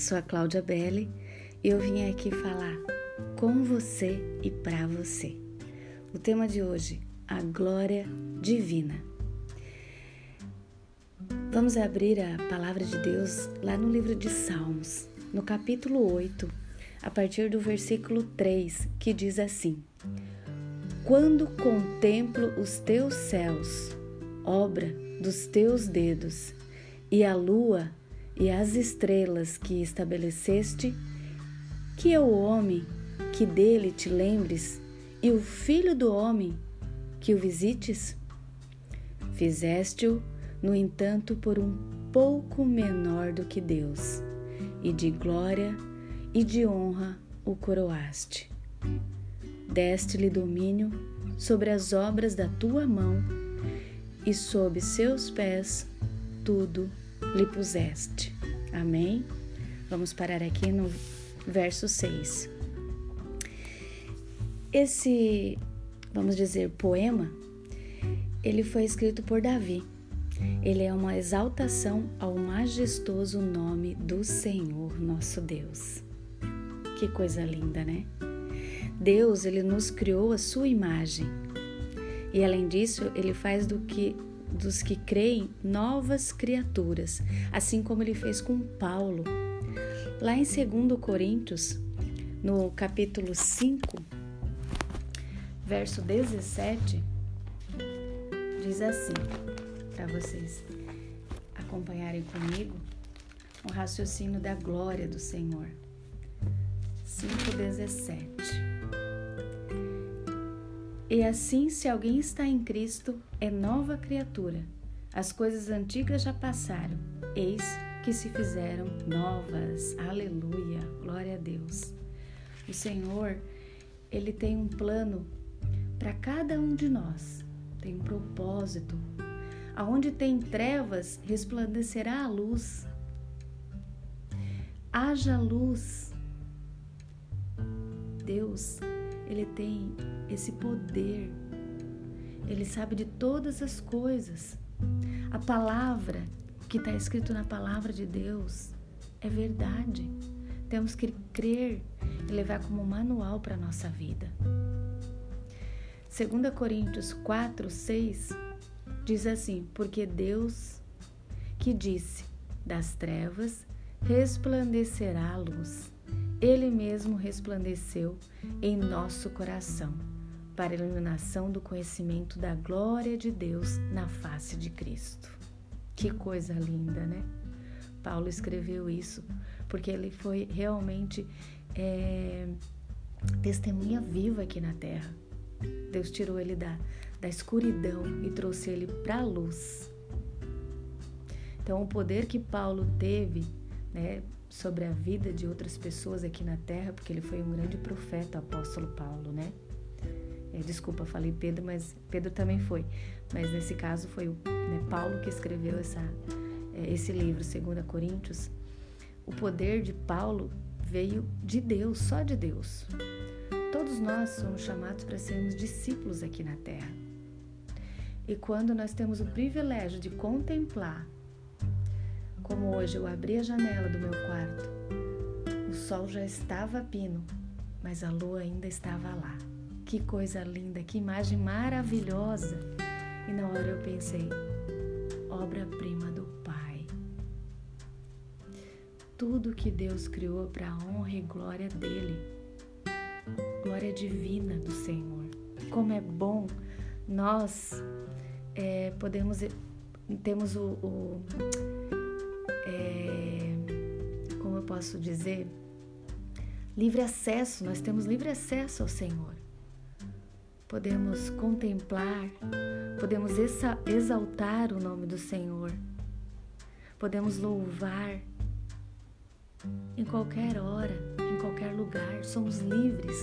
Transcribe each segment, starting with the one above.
sou a Cláudia Belli e eu vim aqui falar com você e para você. O tema de hoje, a glória divina. Vamos abrir a palavra de Deus lá no livro de Salmos, no capítulo 8, a partir do versículo 3, que diz assim: Quando contemplo os teus céus, obra dos teus dedos, e a lua e as estrelas que estabeleceste, que é o homem que dele te lembres, e o filho do homem que o visites? Fizeste-o, no entanto, por um pouco menor do que Deus, e de glória e de honra o coroaste. Deste-lhe domínio sobre as obras da tua mão, e sob seus pés tudo lhe puseste. Amém? Vamos parar aqui no verso 6. Esse, vamos dizer, poema, ele foi escrito por Davi. Ele é uma exaltação ao majestoso nome do Senhor nosso Deus. Que coisa linda, né? Deus, ele nos criou a sua imagem. E além disso, ele faz do que dos que creem novas criaturas, assim como ele fez com Paulo. Lá em 2 Coríntios, no capítulo 5, verso 17, diz assim, para vocês acompanharem comigo, o raciocínio da glória do Senhor. 5,17 e assim, se alguém está em Cristo, é nova criatura. As coisas antigas já passaram, eis que se fizeram novas. Aleluia, glória a Deus. O Senhor, ele tem um plano para cada um de nós, tem um propósito. Aonde tem trevas, resplandecerá a luz. Haja luz. Deus ele tem esse poder. Ele sabe de todas as coisas. A palavra, que está escrito na palavra de Deus, é verdade. Temos que crer e levar como manual para a nossa vida. 2 Coríntios 4, 6 diz assim: Porque Deus que disse: Das trevas resplandecerá a luz ele mesmo resplandeceu em nosso coração, para a iluminação do conhecimento da glória de Deus na face de Cristo. Que coisa linda, né? Paulo escreveu isso porque ele foi realmente é, testemunha viva aqui na terra. Deus tirou ele da, da escuridão e trouxe ele para a luz. Então, o poder que Paulo teve, né, sobre a vida de outras pessoas aqui na terra, porque ele foi um grande profeta, o apóstolo Paulo, né? É, desculpa, falei Pedro, mas Pedro também foi. Mas nesse caso foi né, Paulo que escreveu essa, é, esse livro, 2 Coríntios. O poder de Paulo veio de Deus, só de Deus. Todos nós somos chamados para sermos discípulos aqui na terra. E quando nós temos o privilégio de contemplar como hoje eu abri a janela do meu quarto, o sol já estava pino, mas a lua ainda estava lá. Que coisa linda, que imagem maravilhosa! E na hora eu pensei, obra-prima do Pai. Tudo que Deus criou para a honra e glória dele, glória divina do Senhor. Como é bom nós é, podemos temos o, o posso dizer, livre acesso, nós temos livre acesso ao Senhor. Podemos contemplar, podemos exaltar o nome do Senhor, podemos louvar em qualquer hora, em qualquer lugar, somos livres,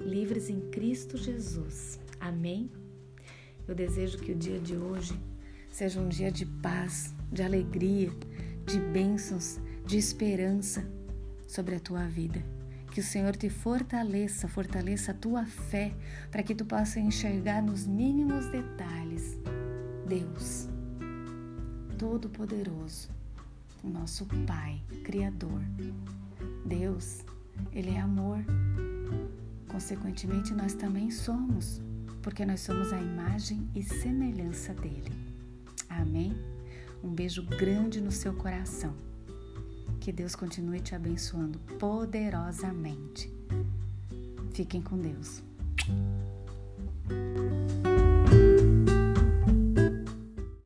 livres em Cristo Jesus. Amém? Eu desejo que o dia de hoje seja um dia de paz, de alegria, de bênçãos, de esperança sobre a tua vida. Que o Senhor te fortaleça, fortaleça a tua fé, para que tu possa enxergar nos mínimos detalhes Deus, Todo-Poderoso, o nosso Pai, Criador. Deus, Ele é amor. Consequentemente, nós também somos, porque nós somos a imagem e semelhança dele. Amém? Um beijo grande no seu coração. Que Deus continue te abençoando poderosamente. Fiquem com Deus.